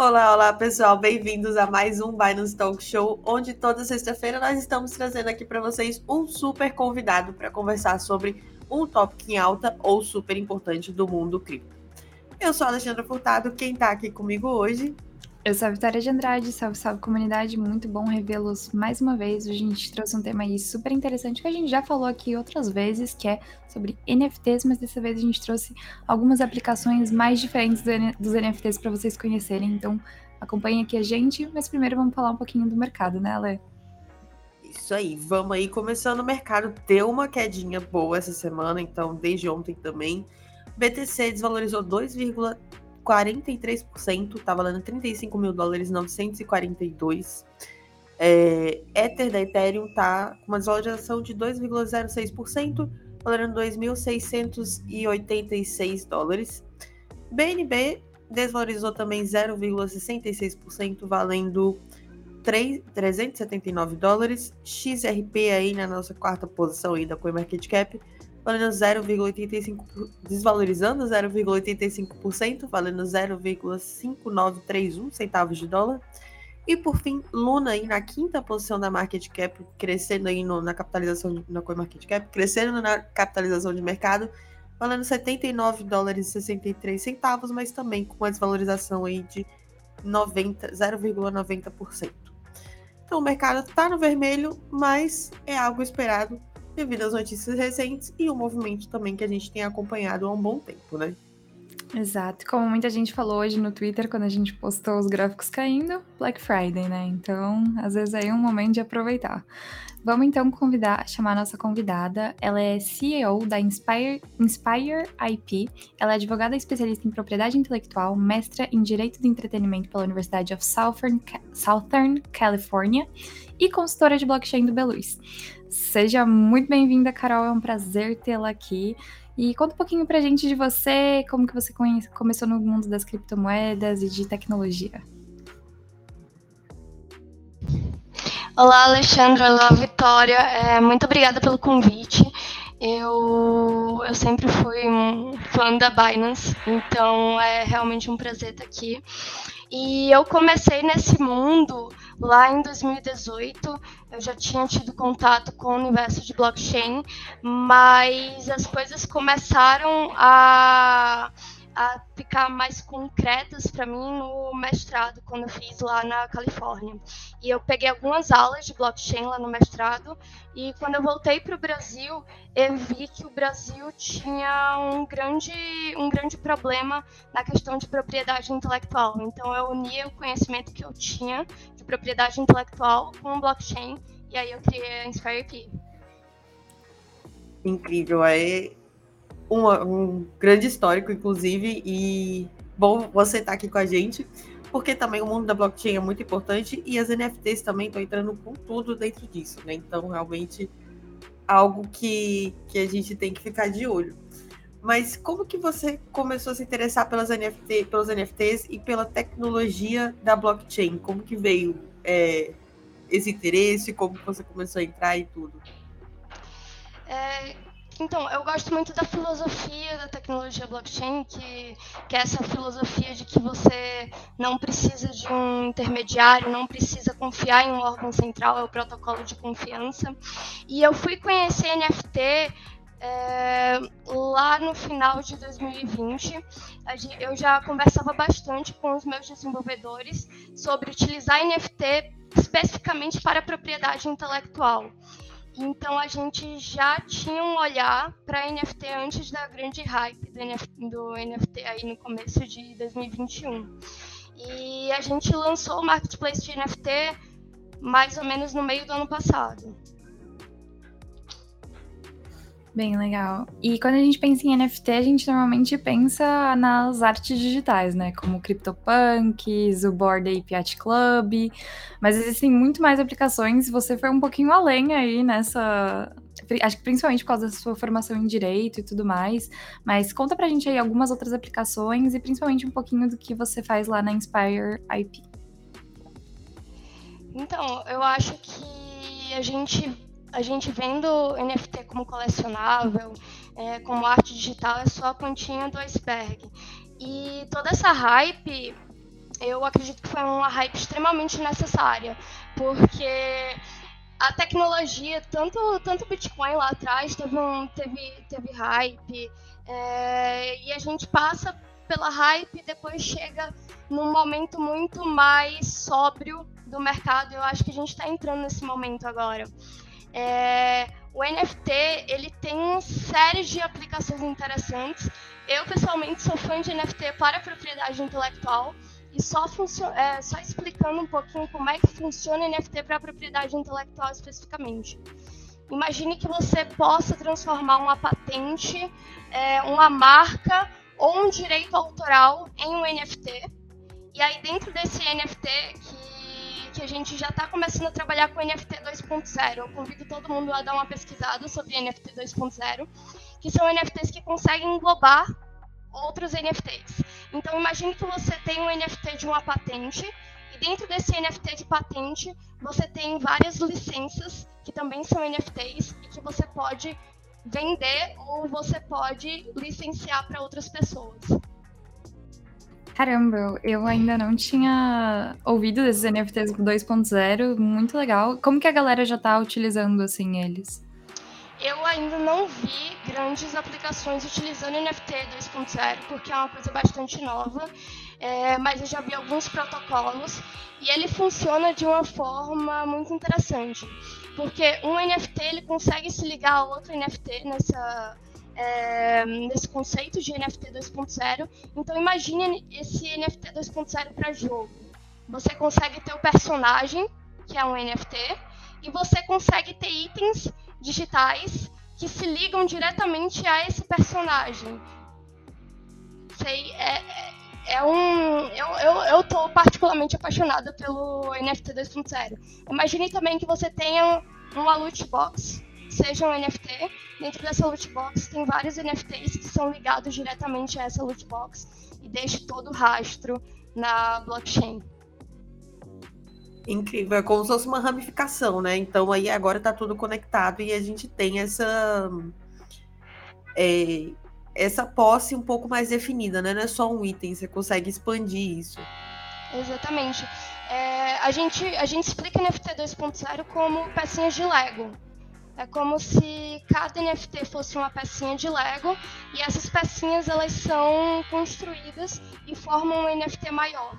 Olá, olá pessoal, bem-vindos a mais um Binance Talk Show, onde toda sexta-feira nós estamos trazendo aqui para vocês um super convidado para conversar sobre um tópico em alta ou super importante do mundo cripto. Eu sou a Alexandra Furtado, quem está aqui comigo hoje eu sou a Vitória de Andrade, salve, salve comunidade, muito bom revê-los mais uma vez. Hoje a gente trouxe um tema aí super interessante que a gente já falou aqui outras vezes, que é sobre NFTs, mas dessa vez a gente trouxe algumas aplicações mais diferentes dos NFTs para vocês conhecerem. Então acompanhem aqui a gente, mas primeiro vamos falar um pouquinho do mercado, né, Ale? Isso aí, vamos aí começando o mercado. Deu uma quedinha boa essa semana, então desde ontem também. BTC desvalorizou 2,3%. 43%, tá valendo 35 mil dólares 942. É, Ether da Ethereum tá com uma desvalorização de 2,06%, valendo 2.686 dólares. BNB desvalorizou também 0,66%, valendo 3, 379 dólares. XRP aí na nossa quarta posição aí da CoinMarketCap, valendo 0,85%, desvalorizando 0,85%, valendo 0,5931 centavos de dólar. E por fim, Luna aí na quinta posição da market cap, crescendo aí no, na capitalização na market cap, crescendo na capitalização de mercado, valendo 79 dólares e 63 centavos, mas também com uma desvalorização aí de 0,90%. Então o mercado está no vermelho, mas é algo esperado devido às notícias recentes e o movimento também que a gente tem acompanhado há um bom tempo, né? Exato. Como muita gente falou hoje no Twitter, quando a gente postou os gráficos caindo, Black Friday, né? Então, às vezes aí é um momento de aproveitar. Vamos então convidar, chamar nossa convidada. Ela é CEO da Inspire, Inspire IP. Ela é advogada especialista em propriedade intelectual, mestra em Direito do Entretenimento pela Universidade of Southern, Southern California e consultora de blockchain do Beluz. Seja muito bem-vinda, Carol. É um prazer tê-la aqui. E conta um pouquinho pra gente de você, como que você começou no mundo das criptomoedas e de tecnologia. Olá, Alexandra. Olá, Vitória. É, muito obrigada pelo convite. Eu, eu sempre fui um fã da Binance, então é realmente um prazer estar aqui. E eu comecei nesse mundo lá em 2018. Eu já tinha tido contato com o universo de blockchain, mas as coisas começaram a a ficar mais concretas para mim no mestrado, quando eu fiz lá na Califórnia. E eu peguei algumas aulas de blockchain lá no mestrado, e quando eu voltei para o Brasil, eu vi que o Brasil tinha um grande, um grande problema na questão de propriedade intelectual. Então eu unia o conhecimento que eu tinha de propriedade intelectual com blockchain, e aí eu criei a InspireP. Incrível, aí um grande histórico, inclusive, e bom você estar tá aqui com a gente, porque também o mundo da blockchain é muito importante e as NFTs também estão entrando com tudo dentro disso, né? Então, realmente, algo que, que a gente tem que ficar de olho. Mas como que você começou a se interessar pelas NFT, pelos NFTs e pela tecnologia da blockchain? Como que veio é, esse interesse? Como que você começou a entrar e tudo? É, então, eu gosto muito da filosofia da tecnologia blockchain, que, que é essa filosofia de que você não precisa de um intermediário, não precisa confiar em um órgão central, é o protocolo de confiança. E eu fui conhecer NFT é, lá no final de 2020, eu já conversava bastante com os meus desenvolvedores sobre utilizar NFT especificamente para propriedade intelectual. Então a gente já tinha um olhar para NFT antes da grande hype do NFT, do NFT aí no começo de 2021. E a gente lançou o marketplace de NFT mais ou menos no meio do ano passado. Bem legal. E quando a gente pensa em NFT, a gente normalmente pensa nas artes digitais, né? Como CryptoPunks, o Board Ape Yacht Club. Mas existem muito mais aplicações. Você foi um pouquinho além aí nessa. Acho que principalmente por causa da sua formação em direito e tudo mais. Mas conta pra gente aí algumas outras aplicações e principalmente um pouquinho do que você faz lá na Inspire IP. Então, eu acho que a gente a gente vendo NFT como colecionável, é, como arte digital, é só a pontinha do iceberg. E toda essa hype eu acredito que foi uma hype extremamente necessária, porque a tecnologia, tanto tanto Bitcoin lá atrás teve um, teve teve hype é, e a gente passa pela hype e depois chega num momento muito mais sóbrio do mercado. Eu acho que a gente está entrando nesse momento agora. É, o NFT ele tem série de aplicações interessantes. Eu pessoalmente sou fã de NFT para propriedade intelectual e só, é, só explicando um pouquinho como é que funciona NFT para propriedade intelectual especificamente. Imagine que você possa transformar uma patente, é, uma marca ou um direito autoral em um NFT. E aí dentro desse NFT que, que a gente já está começando a trabalhar com NFT 2.0, eu convido todo mundo a dar uma pesquisada sobre NFT 2.0, que são NFTs que conseguem englobar outros NFTs. Então imagine que você tem um NFT de uma patente e dentro desse NFT de patente você tem várias licenças que também são NFTs e que você pode vender ou você pode licenciar para outras pessoas. Caramba, eu ainda não tinha ouvido desses NFTs 2.0, muito legal. Como que a galera já está utilizando assim eles? Eu ainda não vi grandes aplicações utilizando NFT 2.0, porque é uma coisa bastante nova, é, mas eu já vi alguns protocolos e ele funciona de uma forma muito interessante, porque um NFT ele consegue se ligar a outro NFT nessa é, nesse conceito de NFT 2.0. Então imagine esse NFT 2.0 para jogo. Você consegue ter o personagem, que é um NFT, e você consegue ter itens digitais que se ligam diretamente a esse personagem. Sei, é, é, é um. Eu, eu, eu tô particularmente apaixonada pelo NFT 2.0. Imagine também que você tenha uma loot box, seja um NFT. Dentro dessa loot box tem vários NFTs que são ligados diretamente a essa loot box e deixe todo o rastro na blockchain. Incrível, é como se fosse uma ramificação, né? Então aí agora está tudo conectado e a gente tem essa é, essa posse um pouco mais definida, né? Não é só um item, você consegue expandir isso. Exatamente. É, a, gente, a gente explica NFT 2.0 como pecinhas de Lego. É como se cada NFT fosse uma pecinha de Lego e essas pecinhas elas são construídas e formam um NFT maior.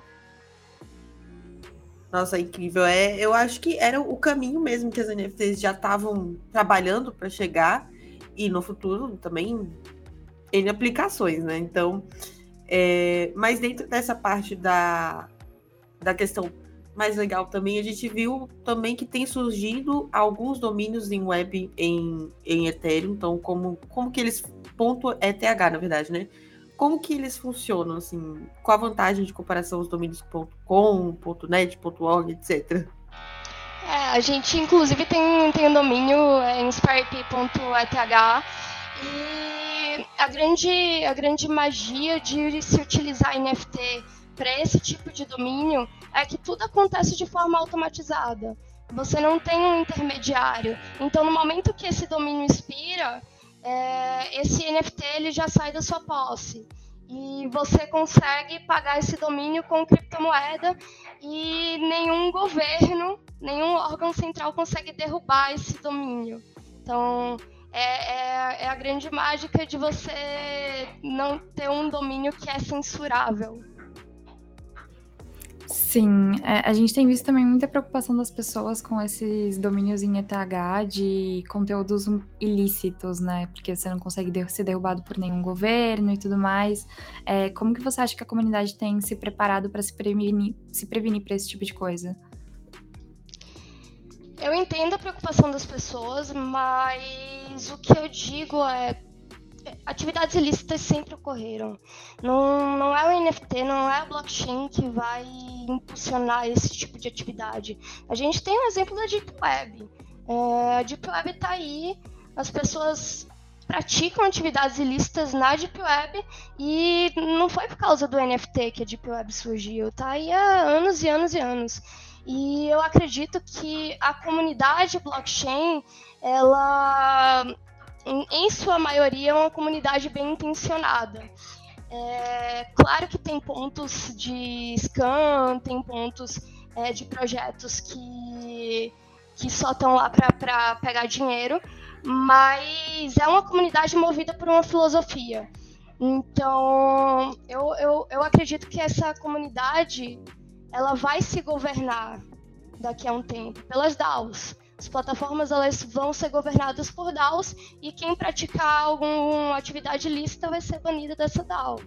Nossa, incrível. É, eu acho que era o caminho mesmo que as NFTs já estavam trabalhando para chegar e no futuro também em aplicações, né? Então, é, mas dentro dessa parte da, da questão mais legal também, a gente viu também que tem surgido alguns domínios em web em, em Ethereum, então como, como que eles, ponto ETH na verdade, né? como que eles funcionam, assim? Qual a vantagem de comparação aos domínios .com, .net, .org, etc? É, a gente, inclusive, tem, tem um domínio é, inspirep.eth e a grande, a grande magia de se utilizar NFT para esse tipo de domínio é que tudo acontece de forma automatizada. Você não tem um intermediário. Então, no momento que esse domínio expira, é, esse NFT ele já sai da sua posse. E você consegue pagar esse domínio com criptomoeda e nenhum governo, nenhum órgão central consegue derrubar esse domínio. Então, é, é, é a grande mágica de você não ter um domínio que é censurável. Sim, é, a gente tem visto também muita preocupação das pessoas com esses domínios em ETH de conteúdos ilícitos, né? Porque você não consegue ser derrubado por nenhum governo e tudo mais. É, como que você acha que a comunidade tem se preparado para se prevenir, se prevenir para esse tipo de coisa? Eu entendo a preocupação das pessoas, mas o que eu digo é atividades ilícitas sempre ocorreram. Não, não é o NFT, não é a blockchain que vai impulsionar esse tipo de atividade. A gente tem um exemplo da Deep Web. É, a Deep Web está aí, as pessoas praticam atividades ilícitas na Deep Web e não foi por causa do NFT que a Deep Web surgiu, tá aí há anos e anos e anos. E eu acredito que a comunidade blockchain, ela em, em sua maioria, é uma comunidade bem intencionada. É, claro que tem pontos de scan, tem pontos é, de projetos que, que só estão lá para pegar dinheiro, mas é uma comunidade movida por uma filosofia. Então, eu, eu, eu acredito que essa comunidade ela vai se governar daqui a um tempo pelas DAOs. As plataformas elas vão ser governadas por DAOs e quem praticar alguma atividade ilícita vai ser banido dessa DAO.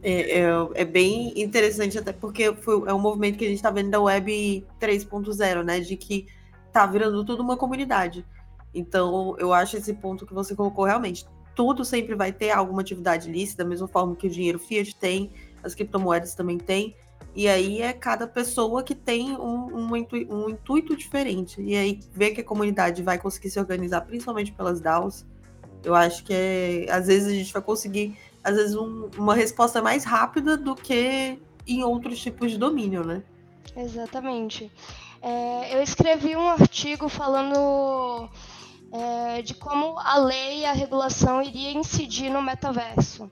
É, é, é, bem interessante, até porque foi, é um movimento que a gente está vendo da Web 3.0, né? De que tá virando tudo uma comunidade. Então, eu acho esse ponto que você colocou realmente. Tudo sempre vai ter alguma atividade ilícita, da mesma forma que o dinheiro fiat tem, as criptomoedas também têm. E aí é cada pessoa que tem um, um, um, intuito diferente. E aí ver que a comunidade vai conseguir se organizar, principalmente pelas DAOs, eu acho que é, às vezes a gente vai conseguir, às vezes, um, uma resposta mais rápida do que em outros tipos de domínio, né? Exatamente. É, eu escrevi um artigo falando é, de como a lei e a regulação iria incidir no metaverso.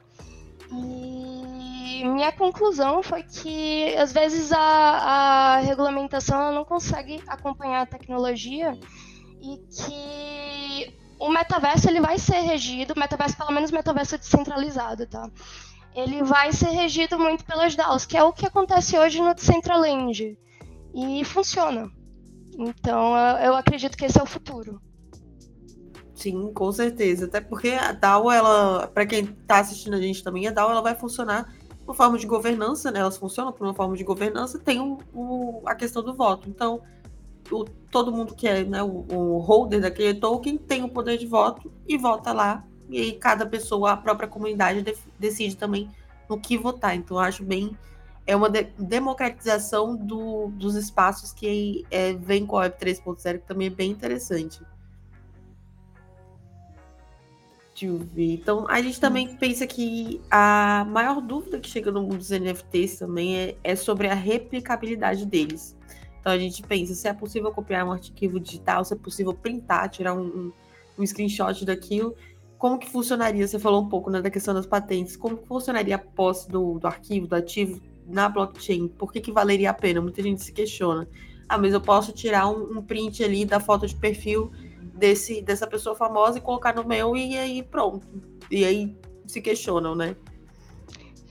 E minha conclusão foi que, às vezes, a, a regulamentação não consegue acompanhar a tecnologia e que o metaverso ele vai ser regido, metaverso, pelo menos metaverso descentralizado, tá? Ele vai ser regido muito pelas DAOs, que é o que acontece hoje no Decentraland. E funciona. Então, eu acredito que esse é o futuro. Sim, com certeza. Até porque a DAO, ela, para quem está assistindo a gente também, a DAO ela vai funcionar por forma de governança, né? Elas funcionam por uma forma de governança, tem o, o a questão do voto. Então, o, todo mundo que é né, o, o, holder daquele token tem o poder de voto e vota lá. E aí cada pessoa, a própria comunidade, de, decide também no que votar. Então, acho bem. É uma de, democratização do, dos espaços que é, vem com a Web 3.0, que também é bem interessante. Então, a gente também pensa que a maior dúvida que chega no mundo dos NFTs também é, é sobre a replicabilidade deles. Então, a gente pensa se é possível copiar um arquivo digital, se é possível printar, tirar um, um, um screenshot daquilo. Como que funcionaria? Você falou um pouco né, da questão das patentes. Como que funcionaria a posse do, do arquivo, do ativo na blockchain? Por que, que valeria a pena? Muita gente se questiona. Ah, mas eu posso tirar um, um print ali da foto de perfil desse, dessa pessoa famosa e colocar no meu e aí pronto. E aí se questionam, né?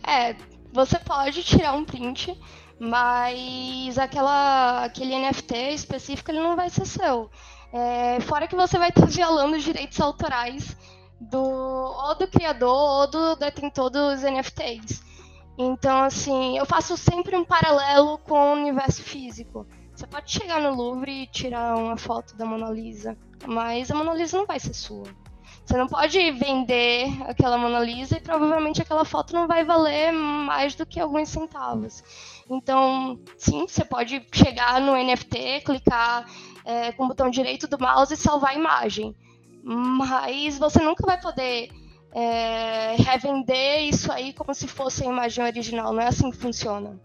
É, você pode tirar um print, mas aquela, aquele NFT específico ele não vai ser seu. É, fora que você vai estar violando os direitos autorais do ou do criador ou do detentor dos NFTs. Então, assim, eu faço sempre um paralelo com o universo físico. Você pode chegar no Louvre e tirar uma foto da Mona Lisa, mas a Mona Lisa não vai ser sua. Você não pode vender aquela Mona Lisa e provavelmente aquela foto não vai valer mais do que alguns centavos. Então, sim, você pode chegar no NFT, clicar é, com o botão direito do mouse e salvar a imagem. Mas você nunca vai poder é, revender isso aí como se fosse a imagem original. Não é assim que funciona.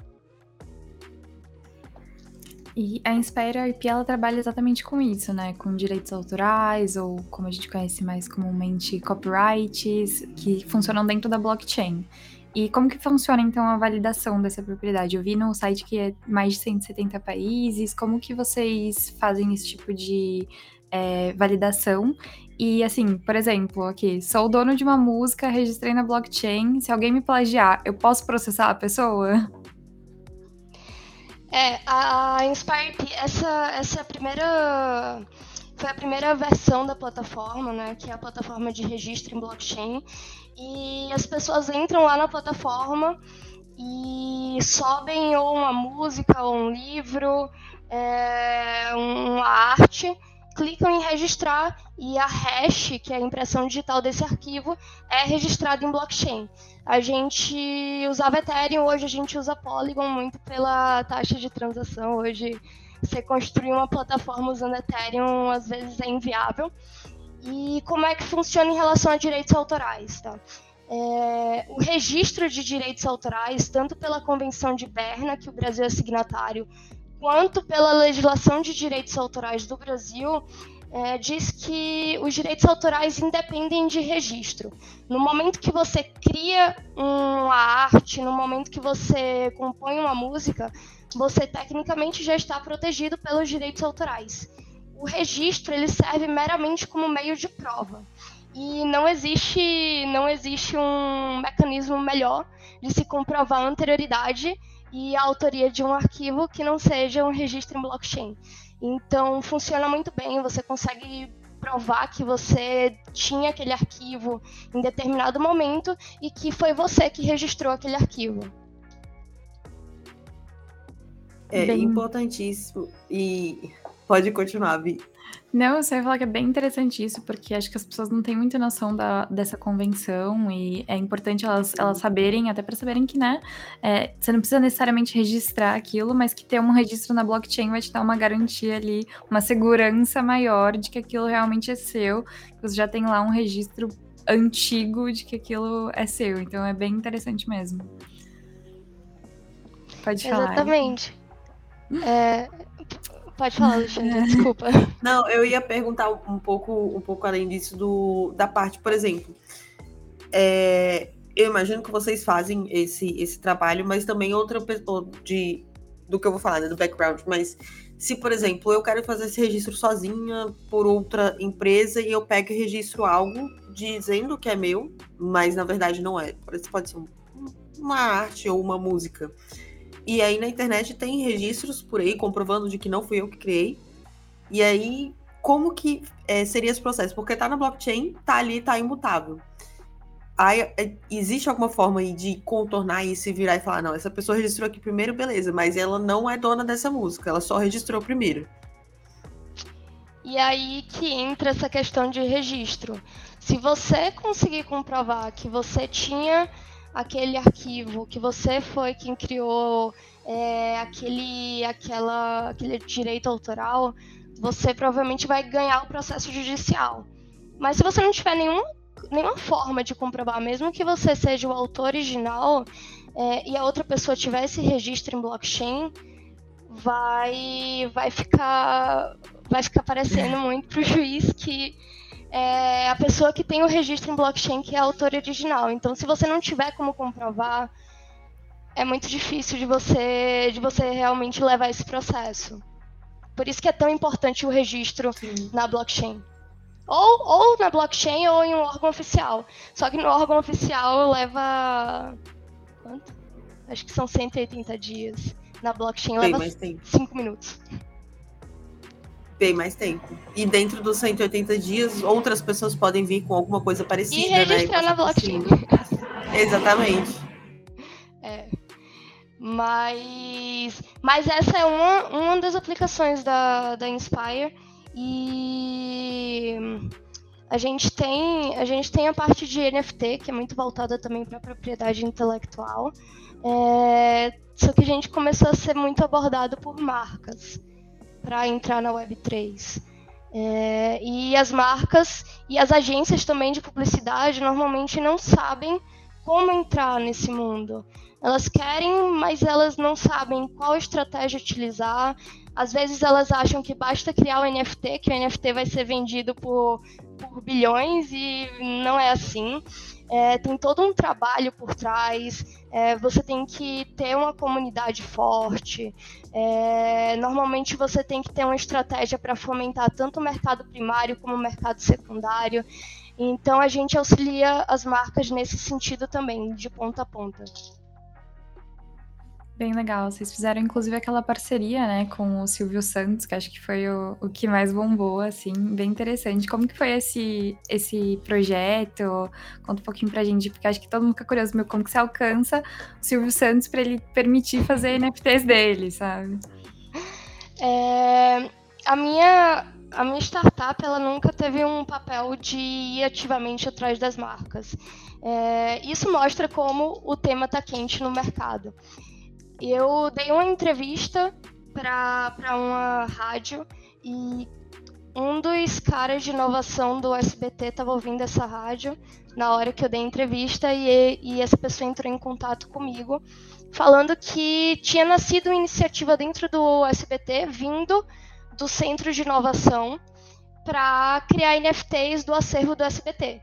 E a Inspire RP ela trabalha exatamente com isso, né? Com direitos autorais, ou como a gente conhece mais comumente, copyrights, que funcionam dentro da blockchain. E como que funciona então a validação dessa propriedade? Eu vi no site que é mais de 170 países. Como que vocês fazem esse tipo de é, validação? E assim, por exemplo, aqui, sou o dono de uma música, registrei na blockchain. Se alguém me plagiar, eu posso processar a pessoa? É, a Inspire, essa, essa é primeira foi a primeira versão da plataforma, né, que é a plataforma de registro em blockchain, e as pessoas entram lá na plataforma e sobem ou uma música ou um livro, é, uma arte clicam em registrar e a hash, que é a impressão digital desse arquivo, é registrada em blockchain. A gente usava Ethereum, hoje a gente usa Polygon muito pela taxa de transação. Hoje, você construir uma plataforma usando Ethereum às vezes é inviável. E como é que funciona em relação a direitos autorais? Tá? É, o registro de direitos autorais, tanto pela Convenção de Berna, que o Brasil é signatário, quanto pela legislação de direitos autorais do Brasil, é, diz que os direitos autorais independem de registro. No momento que você cria uma arte, no momento que você compõe uma música, você tecnicamente já está protegido pelos direitos autorais. O registro ele serve meramente como meio de prova. E não existe, não existe um mecanismo melhor de se comprovar a anterioridade e a autoria de um arquivo que não seja um registro em blockchain. Então funciona muito bem, você consegue provar que você tinha aquele arquivo em determinado momento e que foi você que registrou aquele arquivo. É bem... importantíssimo. E pode continuar, Vi. Não, você vai falar que é bem interessante isso, porque acho que as pessoas não têm muita noção da, dessa convenção e é importante elas, elas saberem, até para saberem que, né, é, você não precisa necessariamente registrar aquilo, mas que ter um registro na blockchain vai te dar uma garantia ali, uma segurança maior de que aquilo realmente é seu, que você já tem lá um registro antigo de que aquilo é seu. Então é bem interessante mesmo. Pode falar. Exatamente. É, Pode falar, Alexandre, desculpa. Não, eu ia perguntar um pouco, um pouco além disso do, da parte, por exemplo. É, eu imagino que vocês fazem esse, esse trabalho, mas também outra pessoa de do que eu vou falar, né, do background, mas se, por exemplo, eu quero fazer esse registro sozinha por outra empresa e eu pego e registro algo dizendo que é meu, mas na verdade não é. Pode ser uma arte ou uma música. E aí na internet tem registros por aí comprovando de que não fui eu que criei. E aí, como que é, seria esse processo? Porque tá na blockchain, tá ali, tá imutável. Aí, é, existe alguma forma aí de contornar isso e virar e falar, não, essa pessoa registrou aqui primeiro, beleza, mas ela não é dona dessa música, ela só registrou primeiro. E aí que entra essa questão de registro. Se você conseguir comprovar que você tinha aquele arquivo, que você foi quem criou é, aquele, aquela, aquele direito autoral, você provavelmente vai ganhar o processo judicial. Mas se você não tiver nenhum, nenhuma forma de comprovar, mesmo que você seja o autor original é, e a outra pessoa tiver esse registro em blockchain, vai, vai ficar vai ficar parecendo muito para o juiz que é a pessoa que tem o registro em blockchain que é a autora original. Então, se você não tiver como comprovar, é muito difícil de você, de você realmente levar esse processo. Por isso que é tão importante o registro Sim. na blockchain. Ou, ou na blockchain ou em um órgão oficial. Só que no órgão oficial leva. Quanto? Acho que são 180 dias. Na blockchain leva 5 minutos bem mais tempo. E dentro dos 180 dias, outras pessoas podem vir com alguma coisa parecida, e registrar né? na blockchain. Exatamente. É. Mas, mas essa é uma, uma das aplicações da, da Inspire. E a gente tem a gente tem a parte de NFT que é muito voltada também para a propriedade intelectual é, só que a gente começou a ser muito abordado por marcas para entrar na Web3. É, e as marcas e as agências também de publicidade normalmente não sabem como entrar nesse mundo. Elas querem, mas elas não sabem qual estratégia utilizar. Às vezes elas acham que basta criar o NFT, que o NFT vai ser vendido por, por bilhões, e não é assim. É, tem todo um trabalho por trás, é, você tem que ter uma comunidade forte, é, normalmente você tem que ter uma estratégia para fomentar tanto o mercado primário como o mercado secundário. Então a gente auxilia as marcas nesse sentido também, de ponta a ponta. Bem legal. Vocês fizeram, inclusive, aquela parceria, né, com o Silvio Santos, que acho que foi o, o que mais bombou, assim, bem interessante. Como que foi esse, esse projeto? Conta um pouquinho pra gente, porque acho que todo mundo fica curioso, meu, como que você alcança o Silvio Santos para ele permitir fazer NFTs dele, sabe? É, a minha a minha startup ela nunca teve um papel de ir ativamente atrás das marcas. É, isso mostra como o tema está quente no mercado. Eu dei uma entrevista para uma rádio e um dos caras de inovação do SBT estava ouvindo essa rádio na hora que eu dei a entrevista e, e essa pessoa entrou em contato comigo falando que tinha nascido uma iniciativa dentro do SBT vindo do centro de inovação para criar NFTs do acervo do SBT.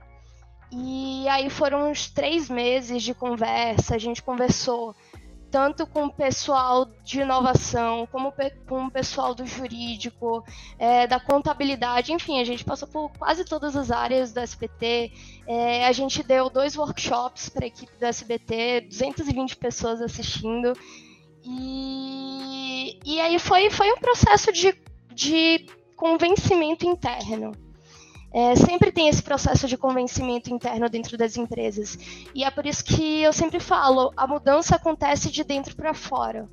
E aí foram uns três meses de conversa, a gente conversou tanto com o pessoal de inovação, como com o pessoal do jurídico, é, da contabilidade, enfim, a gente passou por quase todas as áreas do SBT. É, a gente deu dois workshops para a equipe do SBT, 220 pessoas assistindo. E, e aí foi, foi um processo de, de convencimento interno. É, sempre tem esse processo de convencimento interno dentro das empresas. E é por isso que eu sempre falo: a mudança acontece de dentro para fora.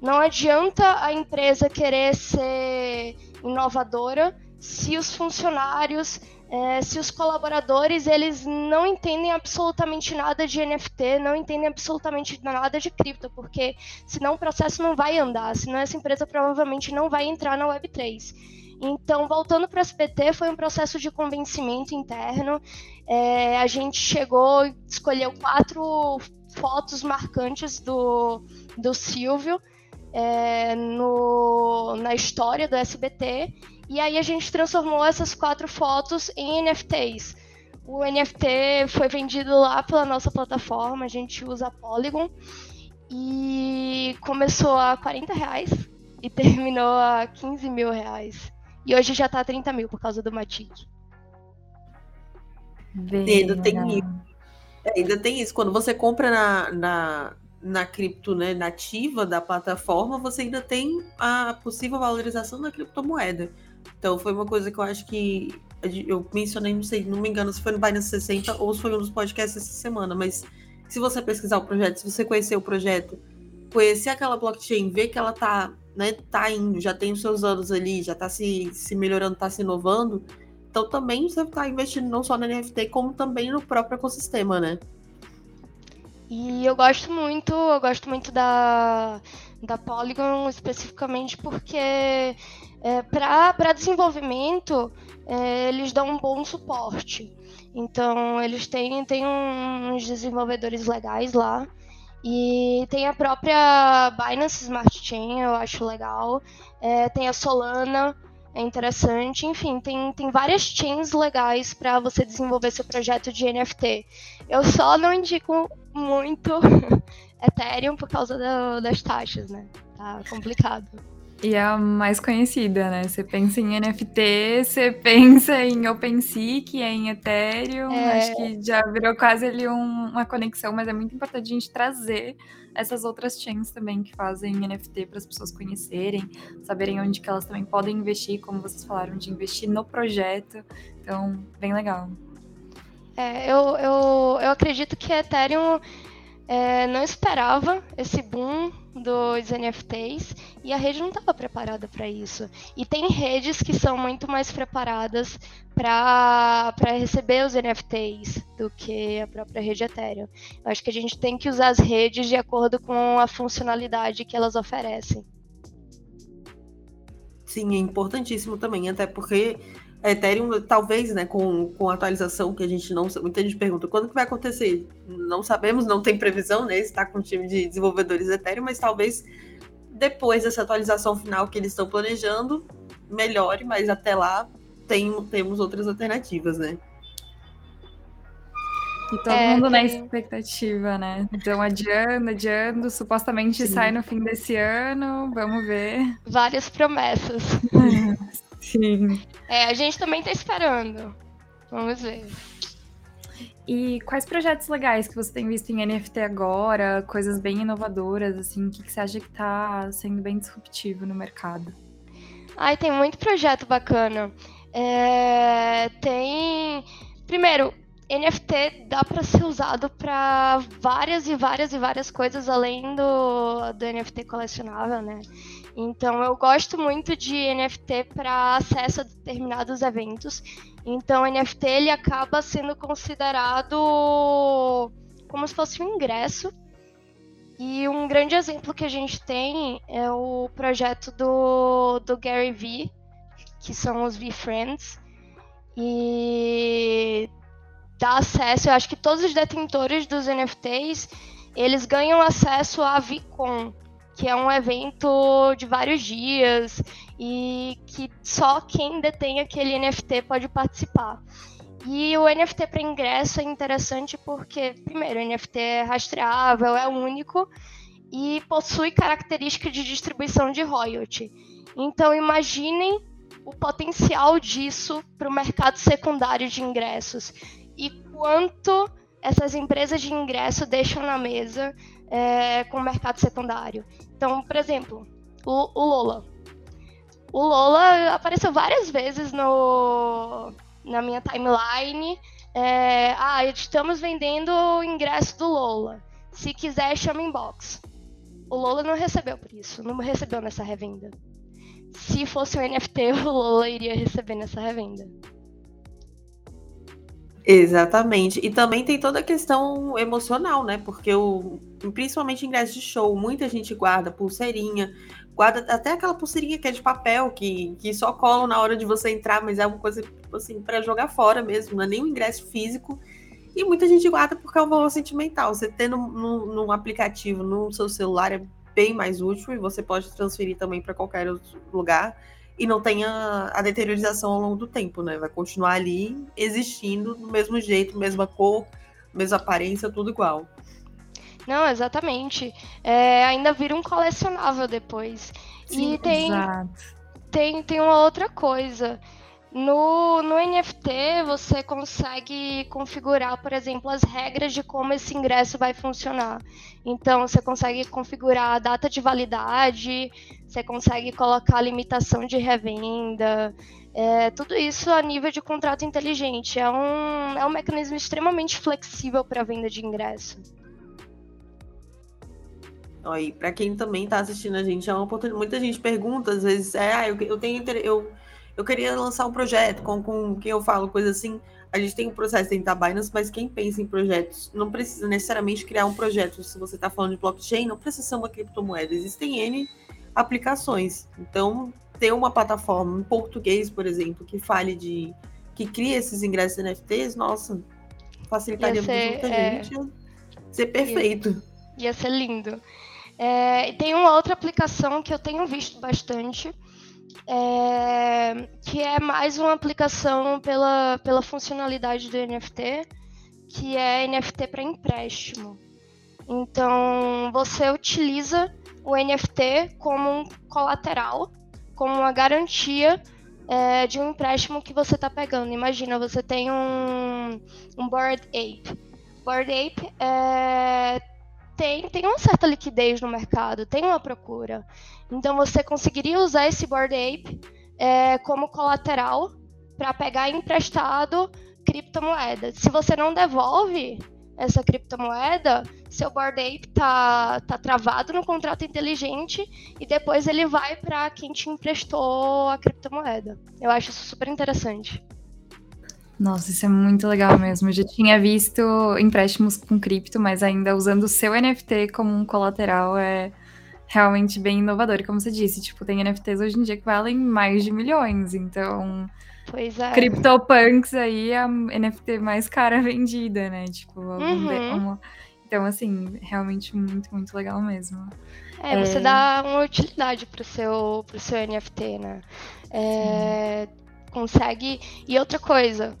Não adianta a empresa querer ser inovadora se os funcionários, é, se os colaboradores, eles não entendem absolutamente nada de NFT, não entendem absolutamente nada de cripto, porque senão o processo não vai andar, senão essa empresa provavelmente não vai entrar na Web3. Então, voltando para o SBT, foi um processo de convencimento interno. É, a gente chegou, escolheu quatro fotos marcantes do, do Silvio é, no, na história do SBT. E aí a gente transformou essas quatro fotos em NFTs. O NFT foi vendido lá pela nossa plataforma, a gente usa Polygon. E começou a 40 reais e terminou a 15 mil reais. E hoje já tá 30 mil por causa do Matic. Ainda tem isso. É, ainda tem isso. Quando você compra na, na, na cripto né, nativa da plataforma, você ainda tem a possível valorização da criptomoeda. Então foi uma coisa que eu acho que eu mencionei, não sei, não me engano se foi no Binance 60 ou se foi um dos podcasts essa semana, mas se você pesquisar o projeto, se você conhecer o projeto, conhecer aquela blockchain, ver que ela tá né, tá indo, já tem os seus anos ali, já tá se, se melhorando, tá se inovando. Então também você tá investindo não só na NFT, como também no próprio ecossistema, né? E eu gosto muito, eu gosto muito da, da Polygon especificamente porque é, para desenvolvimento é, eles dão um bom suporte. Então eles têm, têm uns desenvolvedores legais lá e tem a própria Binance Smart Chain, eu acho legal. É, tem a Solana, é interessante. Enfim, tem, tem várias chains legais para você desenvolver seu projeto de NFT. Eu só não indico muito Ethereum por causa do, das taxas, né? Tá complicado. E é a mais conhecida, né? Você pensa em NFT, você pensa em OpenSea, que é em Ethereum. É... Acho que já virou quase ali um, uma conexão, mas é muito importante a gente trazer essas outras chains também que fazem NFT para as pessoas conhecerem, saberem onde que elas também podem investir, como vocês falaram, de investir no projeto. Então, bem legal. É, eu, eu, eu acredito que Ethereum é, não esperava esse boom dos NFTs e a rede não estava preparada para isso. E tem redes que são muito mais preparadas para receber os NFTs do que a própria rede Ethereum. Eu acho que a gente tem que usar as redes de acordo com a funcionalidade que elas oferecem. Sim, é importantíssimo também, até porque Ethereum, talvez, né, com, com a atualização que a gente não. Muita gente pergunta quando que vai acontecer. Não sabemos, não tem previsão, né? Está com o time de desenvolvedores Ethereum, mas talvez depois dessa atualização final que eles estão planejando, melhore, mas até lá tem, temos outras alternativas, né? E todo é, mundo na expectativa, né? Então, adiando, adiando, supostamente Sim. sai no fim desse ano, vamos ver. Várias promessas. Sim. É, a gente também tá esperando. Vamos ver. E quais projetos legais que você tem visto em NFT agora? Coisas bem inovadoras, assim, o que, que você acha que tá sendo bem disruptivo no mercado? Ai, tem muito projeto bacana. É, tem. Primeiro, NFT dá para ser usado para várias e várias e várias coisas além do, do NFT colecionável, né? Então eu gosto muito de NFT para acesso a determinados eventos. Então NFT ele acaba sendo considerado como se fosse um ingresso. E um grande exemplo que a gente tem é o projeto do, do Gary Vee, que são os V-Friends. E dá acesso, eu acho que todos os detentores dos NFTs, eles ganham acesso à VCon, que é um evento de vários dias e que só quem detém aquele NFT pode participar. E o NFT para ingresso é interessante porque, primeiro, o NFT é rastreável, é único e possui característica de distribuição de royalty. Então, imaginem o potencial disso para o mercado secundário de ingressos e quanto essas empresas de ingresso deixam na mesa é, com o mercado secundário. Então, por exemplo, o, o Lola. O Lola apareceu várias vezes no, na minha timeline. É, ah, estamos vendendo o ingresso do Lola. Se quiser, chama inbox. O Lola não recebeu por isso, não recebeu nessa revenda. Se fosse um NFT, o Lola iria receber nessa revenda. Exatamente. E também tem toda a questão emocional, né? Porque o, principalmente ingresso de show, muita gente guarda pulseirinha, guarda até aquela pulseirinha que é de papel, que, que só colam na hora de você entrar, mas é uma coisa assim para jogar fora mesmo, não é nem um ingresso físico. E muita gente guarda porque é um valor sentimental. Você tendo num, num aplicativo no seu celular é bem mais útil e você pode transferir também para qualquer outro lugar e não tenha a deteriorização ao longo do tempo, né? Vai continuar ali existindo do mesmo jeito, mesma cor, mesma aparência, tudo igual. Não, exatamente. É, ainda vira um colecionável depois. Sim, e tem, tem, tem uma outra coisa. No, no NFT, você consegue configurar, por exemplo, as regras de como esse ingresso vai funcionar. Então, você consegue configurar a data de validade, você consegue colocar limitação de revenda, é, tudo isso a nível de contrato inteligente. É um, é um mecanismo extremamente flexível para venda de ingresso. E para quem também está assistindo a gente, é uma oportunidade. Muita gente pergunta, às vezes, é, ah, eu, eu tenho eu eu queria lançar um projeto com, com quem eu falo, coisa assim. A gente tem um processo dentro da Binance, mas quem pensa em projetos não precisa necessariamente criar um projeto. Se você está falando de blockchain, não precisa ser uma criptomoeda. Existem N aplicações. Então, ter uma plataforma em português, por exemplo, que fale de. que cria esses ingressos NFTs, nossa, facilitaria ser, muita é... gente. Ser perfeito. Ia, ia ser lindo. É, tem uma outra aplicação que eu tenho visto bastante, é, que é mais uma aplicação pela, pela funcionalidade do NFT, que é NFT para empréstimo. Então, você utiliza o NFT como um colateral, como uma garantia é, de um empréstimo que você está pegando. Imagina, você tem um, um Bored Ape. Bored Ape é, tem, tem uma certa liquidez no mercado, tem uma procura. Então você conseguiria usar esse Bored Ape é, como colateral para pegar emprestado criptomoeda. Se você não devolve essa criptomoeda, seu Bored Ape tá, tá travado no contrato inteligente e depois ele vai para quem te emprestou a criptomoeda. Eu acho isso super interessante. Nossa, isso é muito legal mesmo. Eu já tinha visto empréstimos com cripto, mas ainda usando o seu NFT como um colateral é realmente bem inovador. E como você disse, tipo, tem NFTs hoje em dia que valem mais de milhões. Então, pois é. CryptoPunks aí é a NFT mais cara vendida, né? Tipo, uhum. Então, assim, realmente muito, muito legal mesmo. É, é... você dá uma utilidade pro seu, pro seu NFT, né? É, consegue. E outra coisa,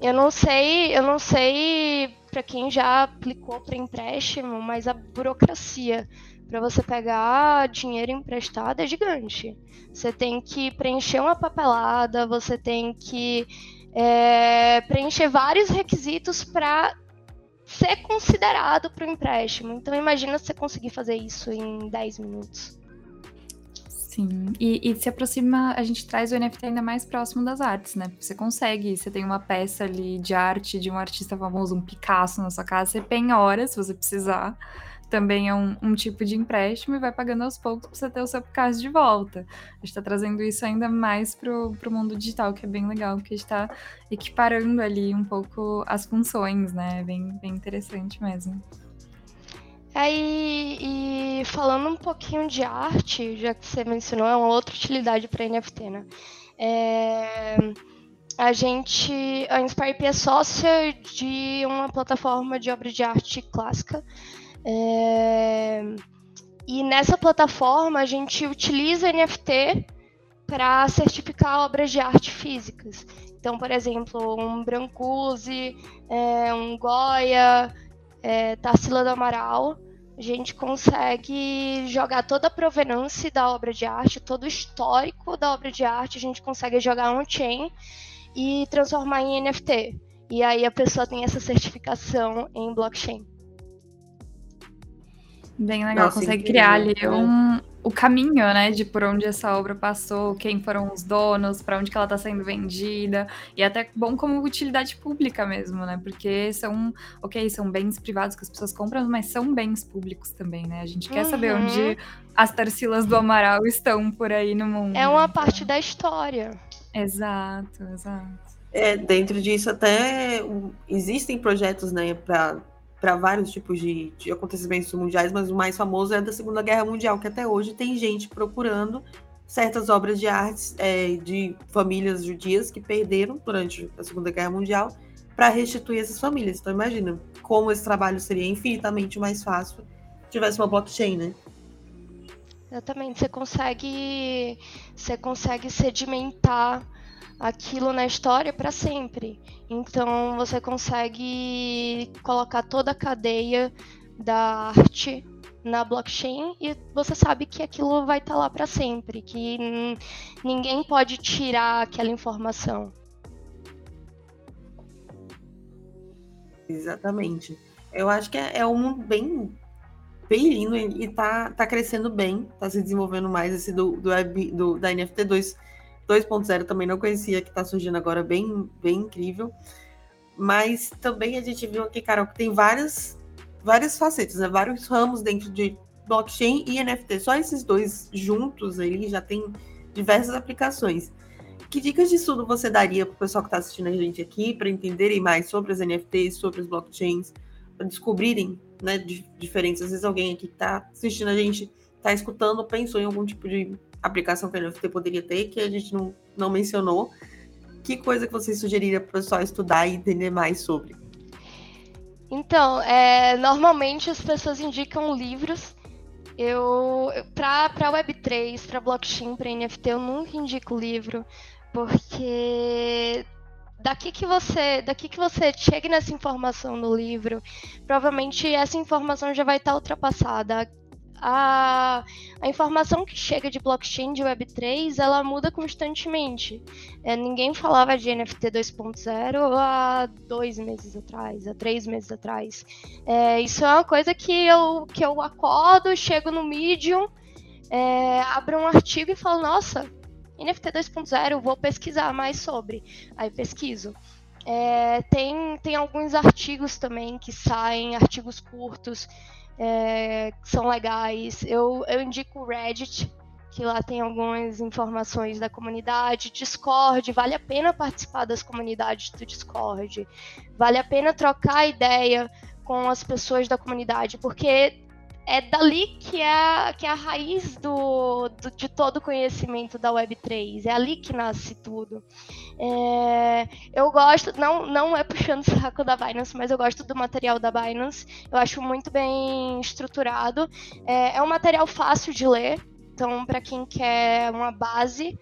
eu não sei, eu não sei para quem já aplicou para empréstimo, mas a burocracia para você pegar dinheiro emprestado é gigante. Você tem que preencher uma papelada, você tem que é, preencher vários requisitos para ser considerado para o empréstimo. Então imagina você conseguir fazer isso em 10 minutos. Sim, e, e, se aproxima, a gente traz o NFT ainda mais próximo das artes, né? Você consegue, você tem uma peça ali de arte de um artista famoso, um Picasso na sua casa, você penhora se você precisar. Também é um, um tipo de empréstimo e vai pagando aos poucos para você ter o seu Picasso de volta. A gente está trazendo isso ainda mais pro, pro mundo digital, que é bem legal, porque a gente está equiparando ali um pouco as funções, né? Bem, bem interessante mesmo. Aí, e falando um pouquinho de arte, já que você mencionou, é uma outra utilidade para NFT, né? É, a gente, a InspireP é sócia de uma plataforma de obra de arte clássica. É, E nessa plataforma a gente utiliza NFT para certificar obras de arte físicas. Então, por exemplo, um Brancusi, é, um Goya, é, Tarsila do Amaral, a gente consegue jogar toda a provenance da obra de arte, todo o histórico da obra de arte, a gente consegue jogar on-chain e transformar em NFT. E aí a pessoa tem essa certificação em blockchain. Bem legal, Nossa, consegue criar ali é. um, o caminho, né, de por onde essa obra passou, quem foram os donos, para onde que ela está sendo vendida, e até bom como utilidade pública mesmo, né, porque são, ok, são bens privados que as pessoas compram, mas são bens públicos também, né, a gente quer uhum. saber onde as Tarsilas do Amaral estão por aí no mundo. É uma parte da história. Exato, exato. É, dentro disso até existem projetos, né, para para vários tipos de, de, acontecimentos mundiais, mas o mais famoso é da Segunda Guerra Mundial, que até hoje tem gente procurando certas obras de artes é, de famílias judias que perderam durante a Segunda Guerra Mundial para restituir essas famílias. Então imagina como esse trabalho seria infinitamente mais fácil se tivesse uma blockchain, né? Exatamente, você consegue, você consegue sedimentar aquilo na história para sempre. Então você consegue colocar toda a cadeia da arte na blockchain e você sabe que aquilo vai estar tá lá para sempre, que ninguém pode tirar aquela informação. Exatamente. Eu acho que é, é um mundo bem, bem lindo e tá, tá crescendo bem, tá se desenvolvendo mais esse do, do, web, do da NFT 2 2.0 também não conhecia, que está surgindo agora bem, bem incrível. Mas também a gente viu aqui, Carol, que tem várias, várias facetas, né? vários ramos dentro de blockchain e NFT. Só esses dois juntos aí já tem diversas aplicações. Que dicas de estudo você daria para o pessoal que está assistindo a gente aqui, para entenderem mais sobre as NFTs, sobre as blockchains, para descobrirem né, diferentes? Às vezes alguém aqui que está assistindo a gente, está escutando, pensou em algum tipo de aplicação que a NFT poderia ter, que a gente não, não mencionou. Que coisa que você sugeriria para o pessoal estudar e entender mais sobre? Então, é, normalmente as pessoas indicam livros. Eu, para Web3, para blockchain, para NFT, eu nunca indico livro, porque daqui que você daqui que você chegue nessa informação no livro, provavelmente essa informação já vai estar ultrapassada a, a informação que chega de blockchain de Web3 ela muda constantemente. É, ninguém falava de NFT 2.0 há dois meses atrás, há três meses atrás. É, isso é uma coisa que eu, que eu acordo, chego no Medium, é, abro um artigo e falo, nossa, NFT 2.0, vou pesquisar mais sobre. Aí pesquiso. É, tem, tem alguns artigos também que saem, artigos curtos, é, são legais. Eu, eu indico o Reddit, que lá tem algumas informações da comunidade. Discord, vale a pena participar das comunidades do Discord. Vale a pena trocar ideia com as pessoas da comunidade, porque é dali que é, que é a raiz do, do, de todo o conhecimento da Web3. É ali que nasce tudo. É, eu gosto, não, não é puxando o saco da Binance, mas eu gosto do material da Binance. Eu acho muito bem estruturado. É, é um material fácil de ler. Então, para quem quer uma base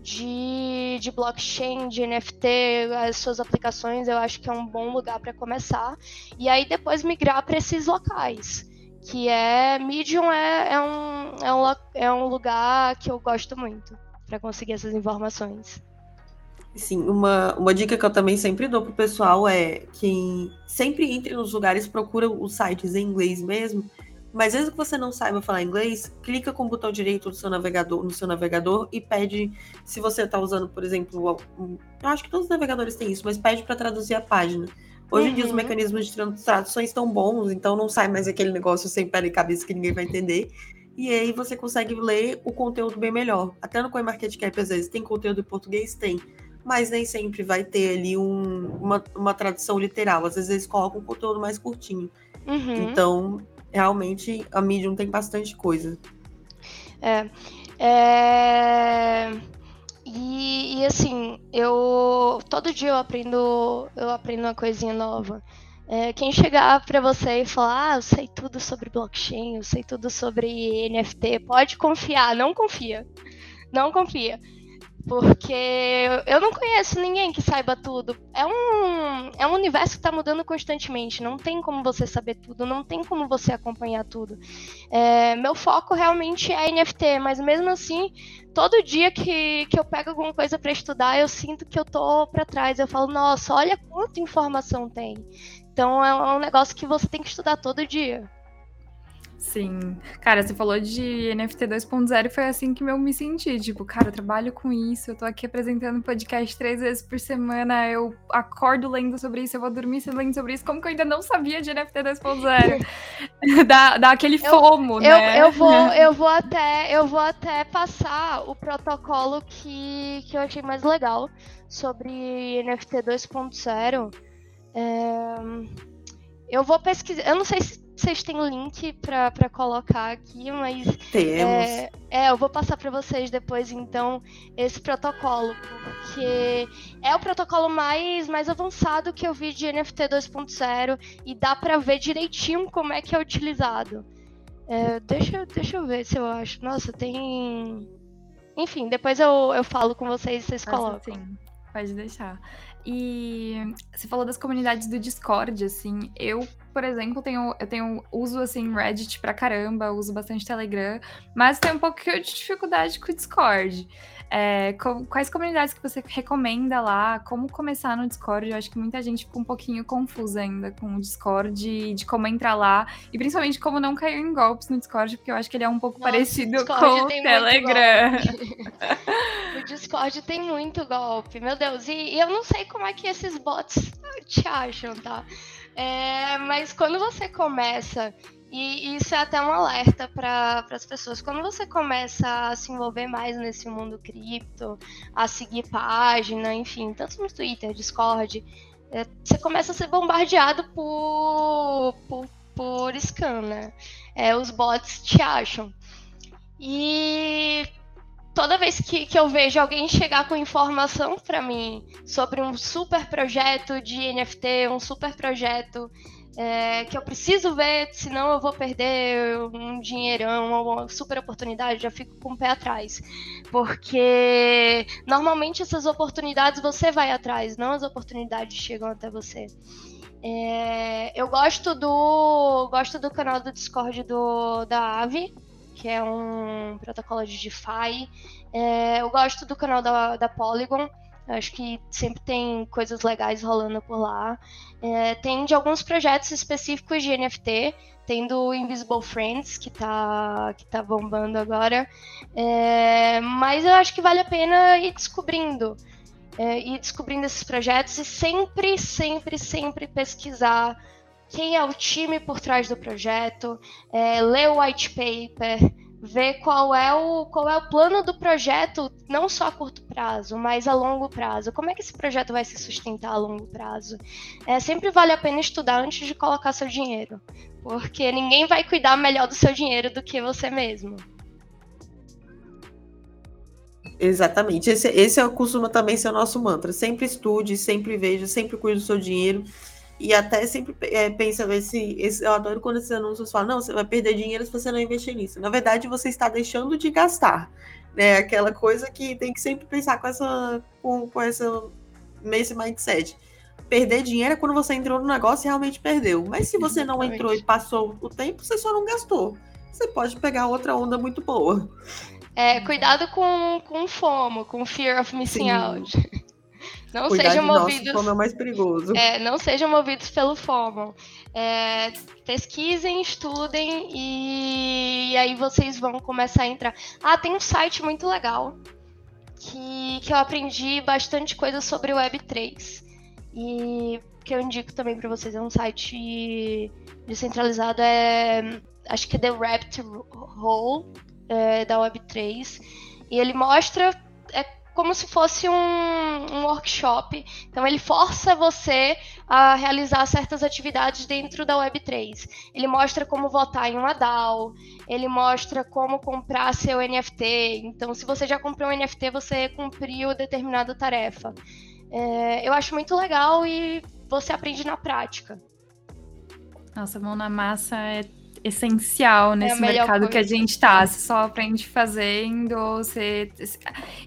de, de blockchain, de NFT, as suas aplicações, eu acho que é um bom lugar para começar. E aí depois migrar para esses locais que é Medium é, é, um, é, um, é um lugar que eu gosto muito para conseguir essas informações. Sim, uma, uma dica que eu também sempre dou pro pessoal é que sempre entre nos lugares, procura os sites em inglês mesmo, mas mesmo que você não saiba falar inglês, clica com o botão direito do seu navegador, no seu navegador e pede, se você está usando, por exemplo, eu acho que todos os navegadores têm isso, mas pede para traduzir a página. Hoje uhum. em dia os uhum. mecanismos de tradução estão bons, então não sai mais aquele negócio sem pé e cabeça que ninguém vai entender. E aí você consegue ler o conteúdo bem melhor. Até no CoinMarketCap às vezes tem conteúdo em português? Tem. Mas nem sempre vai ter ali um, uma, uma tradução literal. Às vezes eles colocam um conteúdo mais curtinho. Uhum. Então, realmente, a Medium tem bastante coisa. É. é... E, e, assim, eu todo dia eu aprendo, eu aprendo uma coisinha nova. É, quem chegar para você e falar, ah, eu sei tudo sobre blockchain, eu sei tudo sobre NFT, pode confiar, não confia. Não confia. Porque eu não conheço ninguém que saiba tudo. É um, é um universo que está mudando constantemente. Não tem como você saber tudo, não tem como você acompanhar tudo. É, meu foco realmente é NFT, mas mesmo assim, todo dia que, que eu pego alguma coisa para estudar, eu sinto que eu tô para trás. Eu falo, nossa, olha quanta informação tem. Então é um negócio que você tem que estudar todo dia. Sim. Cara, você falou de NFT 2.0 e foi assim que eu me senti. Tipo, cara, eu trabalho com isso, eu tô aqui apresentando podcast três vezes por semana, eu acordo lendo sobre isso, eu vou dormir lendo sobre isso. Como que eu ainda não sabia de NFT 2.0? dá, dá aquele fomo, eu, né? Eu, eu, vou, eu, vou até, eu vou até passar o protocolo que, que eu achei mais legal sobre NFT 2.0. É... Eu vou pesquisar. Eu não sei se vocês têm link para colocar aqui, mas. Temos. É, é eu vou passar para vocês depois, então, esse protocolo, porque é o protocolo mais, mais avançado que eu vi de NFT 2.0 e dá para ver direitinho como é que é utilizado. É, deixa, deixa eu ver se eu acho. Nossa, tem. Enfim, depois eu, eu falo com vocês e vocês Nossa, colocam. Sim, pode deixar. E você falou das comunidades do Discord, assim. Eu, por exemplo, tenho, eu tenho uso assim Reddit pra caramba, uso bastante Telegram, mas tenho um pouco de dificuldade com o Discord. É, com, quais comunidades que você recomenda lá? Como começar no Discord? Eu acho que muita gente fica um pouquinho confusa ainda com o Discord, de como entrar lá, e principalmente como não cair em golpes no Discord, porque eu acho que ele é um pouco Nossa, parecido com o Telegram. o Discord tem muito golpe, meu Deus. E, e, eu não sei como é que esses bots te acham, tá? É, mas quando você começa e isso é até um alerta para as pessoas. Quando você começa a se envolver mais nesse mundo cripto, a seguir página, enfim, tanto no Twitter, Discord, é, você começa a ser bombardeado por, por, por scam, né? É, os bots te acham. E toda vez que, que eu vejo alguém chegar com informação para mim sobre um super projeto de NFT, um super projeto é, que eu preciso ver, senão eu vou perder um dinheirão, uma super oportunidade, já fico com o pé atrás. Porque normalmente essas oportunidades você vai atrás, não as oportunidades chegam até você. É, eu gosto do gosto do canal do Discord do, da Ave, que é um protocolo de DeFi. É, eu gosto do canal da, da Polygon Acho que sempre tem coisas legais rolando por lá. É, tem de alguns projetos específicos de NFT, tem do Invisible Friends, que tá, que tá bombando agora. É, mas eu acho que vale a pena ir descobrindo. É, ir descobrindo esses projetos e sempre, sempre, sempre pesquisar quem é o time por trás do projeto, é, ler o white paper, ver qual é o qual é o plano do projeto, não só a curto prazo, mas a longo prazo. Como é que esse projeto vai se sustentar a longo prazo? É, sempre vale a pena estudar antes de colocar seu dinheiro, porque ninguém vai cuidar melhor do seu dinheiro do que você mesmo. Exatamente. Esse, esse é, costuma também ser o nosso mantra. Sempre estude, sempre veja, sempre cuide do seu dinheiro. E até sempre é, pensa, esse, esse, eu adoro quando esses anúncios falam, não, você vai perder dinheiro se você não investir nisso. Na verdade, você está deixando de gastar. Né? Aquela coisa que tem que sempre pensar com essa, com, com essa, esse mindset. Perder dinheiro é quando você entrou no negócio e realmente perdeu. Mas se você não entrou e passou o tempo, você só não gastou. Você pode pegar outra onda muito boa. É, cuidado com, com FOMO, com Fear of Missing Sim. Out. Não Cuidar sejam movidos. Nosso, é mais perigoso. É, não sejam movidos pelo FOMO. É, pesquisem, estudem e... e aí vocês vão começar a entrar. Ah, tem um site muito legal que, que eu aprendi bastante coisa sobre Web3. E que eu indico também para vocês. É um site descentralizado, é acho que é The Rabbit Hole é, da Web3. E ele mostra é, como se fosse um, um, workshop. Então, ele força você a realizar certas atividades dentro da Web3. Ele mostra como votar em uma DAO, ele mostra como comprar seu NFT. Então, se você já comprou um NFT, você cumpriu determinada tarefa. É, eu acho muito legal e você aprende na prática. Nossa, mão na massa é essencial é nesse é mercado coisa. que a gente tá. Você só aprende fazendo, você.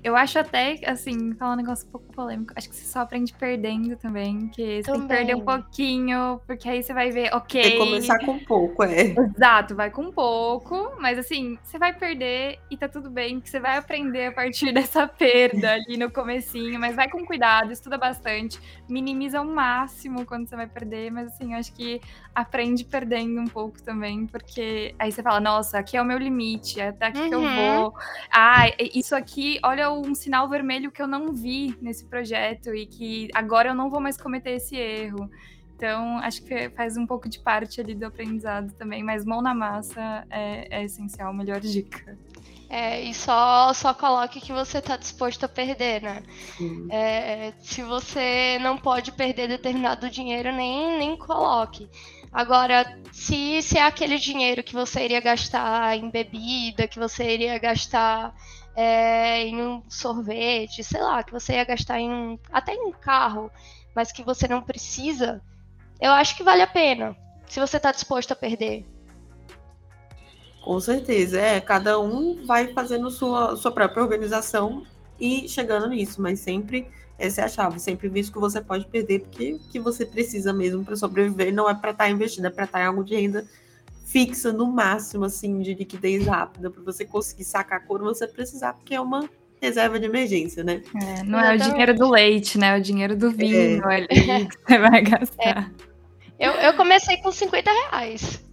Eu acho até, assim, falar um negócio um pouco polêmico, acho que você só aprende perdendo também. Que você também. tem que perder um pouquinho, porque aí você vai ver, ok. Tem que começar com pouco, é. Exato, vai com pouco, mas assim, você vai perder e tá tudo bem, que você vai aprender a partir dessa perda ali no comecinho, mas vai com cuidado, estuda bastante, minimiza ao máximo quando você vai perder, mas assim, eu acho que aprende perdendo um pouco também, porque aí você fala, nossa, aqui é o meu limite, é até aqui uhum. que eu uhum. vou. Ah, isso aqui, olha um sinal vermelho que eu não vi nesse projeto e que agora eu não vou mais cometer esse erro. Então, acho que faz um pouco de parte ali do aprendizado também, mas mão na massa é, é essencial, melhor dica. É, e só, só coloque que você está disposto a perder, né? É, se você não pode perder determinado dinheiro, nem, nem coloque. Agora, se, se é aquele dinheiro que você iria gastar em bebida, que você iria gastar é, em um sorvete, sei lá, que você ia gastar em até em um carro, mas que você não precisa, eu acho que vale a pena. Se você está disposto a perder. Com certeza, é. Cada um vai fazendo sua, sua própria organização e chegando nisso, mas sempre essa é a chave. Sempre visto que você pode perder, porque que você precisa mesmo para sobreviver não é para estar tá investindo, é para estar tá em algo de renda fixa no máximo, assim, de liquidez rápida, para você conseguir sacar quando você precisar, porque é uma reserva de emergência, né? É, não é o dinheiro do leite, né? É o dinheiro do vinho é. ali que você vai gastar. É. Eu, eu comecei com 50 reais.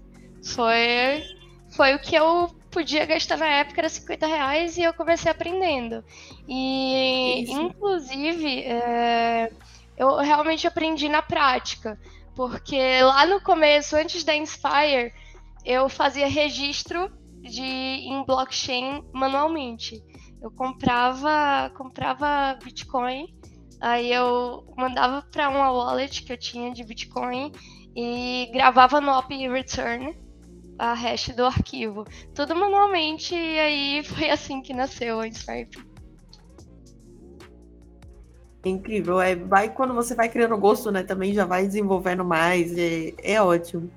Foi, foi o que eu podia gastar na época era 50 reais e eu comecei aprendendo. E, Isso. inclusive, é, eu realmente aprendi na prática, porque lá no começo, antes da Inspire, eu fazia registro de em blockchain manualmente. Eu comprava, comprava Bitcoin, aí eu mandava para uma wallet que eu tinha de Bitcoin e gravava no op return a hash do arquivo. Tudo manualmente, e aí foi assim que nasceu a Stripe. Incrível, é, vai quando você vai criando gosto, né? Também já vai desenvolvendo mais, é, é ótimo.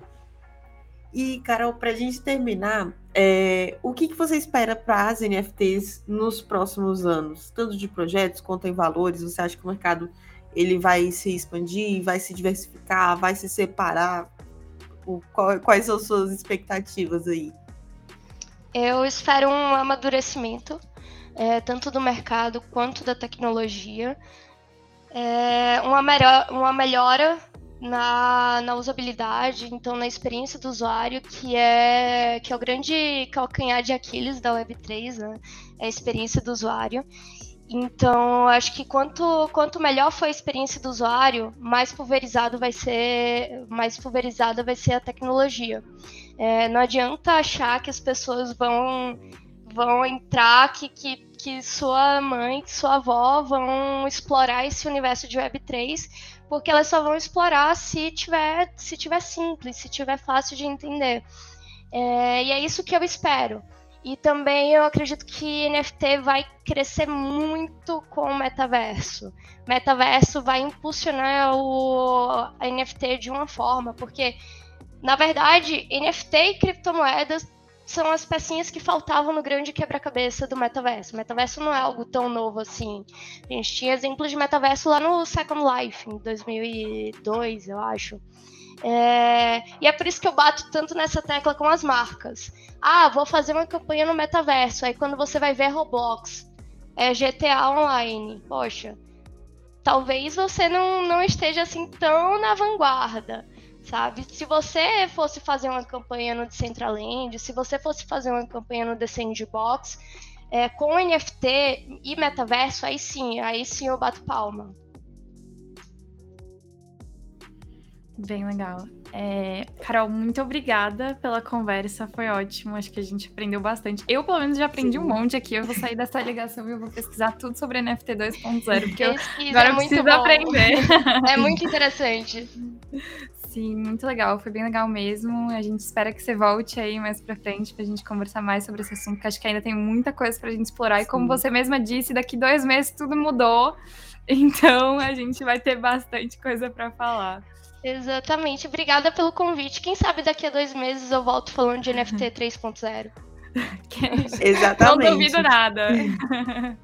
E, Carol, para a gente terminar, é, o que, que você espera para as NFTs nos próximos anos? Tanto de projetos quanto em valores, você acha que o mercado ele vai se expandir, vai se diversificar, vai se separar? Tipo, qual, quais são suas expectativas aí? Eu espero um amadurecimento, é, tanto do mercado quanto da tecnologia. É, uma, melhor, uma melhora na, na usabilidade, então na experiência do usuário, que é, que é o grande calcanhar de Aquiles da Web3, né? É a experiência do usuário. Então, acho que quanto, quanto melhor for a experiência do usuário, mais pulverizado vai ser, mais pulverizada vai ser a tecnologia. É, não adianta achar que as pessoas vão, vão entrar, que, que, que sua mãe, que sua avó vão explorar esse universo de Web3, porque elas só vão explorar se tiver, se tiver simples, se tiver fácil de entender. É, e é isso que eu espero. E também eu acredito que NFT vai crescer muito com o metaverso. Metaverso vai impulsionar o a NFT de uma forma, porque na verdade, NFT e criptomoedas são as pecinhas que faltavam no grande quebra-cabeça do metaverso. O metaverso não é algo tão novo assim. A gente tinha exemplos de metaverso lá no Second Life, em 2002, eu acho. É, e é por isso que eu bato tanto nessa tecla com as marcas. Ah, vou fazer uma campanha no metaverso. Aí quando você vai ver Roblox, é GTA Online. Poxa, talvez você não, não esteja assim tão na vanguarda, sabe? Se você fosse fazer uma campanha no Decentraland, se você fosse fazer uma campanha no The Sandbox, é, com NFT e metaverso, aí sim, aí sim eu bato palma. Bem legal. É, Carol, muito obrigada pela conversa, foi ótimo. Acho que a gente aprendeu bastante. Eu, pelo menos, já aprendi Sim. um monte aqui. Eu vou sair dessa ligação e eu vou pesquisar tudo sobre NFT 2.0, porque eu agora é eu preciso bom. aprender. É muito interessante. Sim, muito legal. Foi bem legal mesmo. A gente espera que você volte aí mais pra frente pra gente conversar mais sobre esse assunto, porque acho que ainda tem muita coisa pra gente explorar. Sim. E como você mesma disse, daqui dois meses tudo mudou. Então a gente vai ter bastante coisa para falar. Exatamente. Obrigada pelo convite. Quem sabe daqui a dois meses eu volto falando de NFT 3.0. Exatamente. Não duvido nada.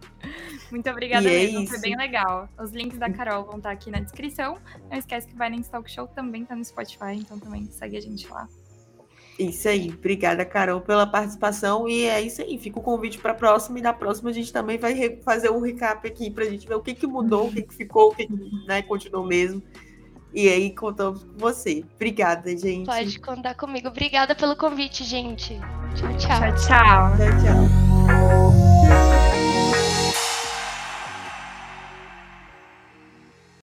Muito obrigada e é mesmo, é foi bem legal. Os links da Carol vão estar aqui na descrição. Não esquece que o Binance Talk Show também tá no Spotify, então também segue a gente lá. Isso aí, obrigada, Carol, pela participação. E é isso aí, fica o convite para a próxima. E na próxima a gente também vai fazer um recap aqui para a gente ver o que, que mudou, o que, que ficou, o que, que né, continuou mesmo. E aí contamos com você. Obrigada, gente. Pode contar comigo. Obrigada pelo convite, gente. Tchau, tchau. Tchau, tchau. Tchau, tchau.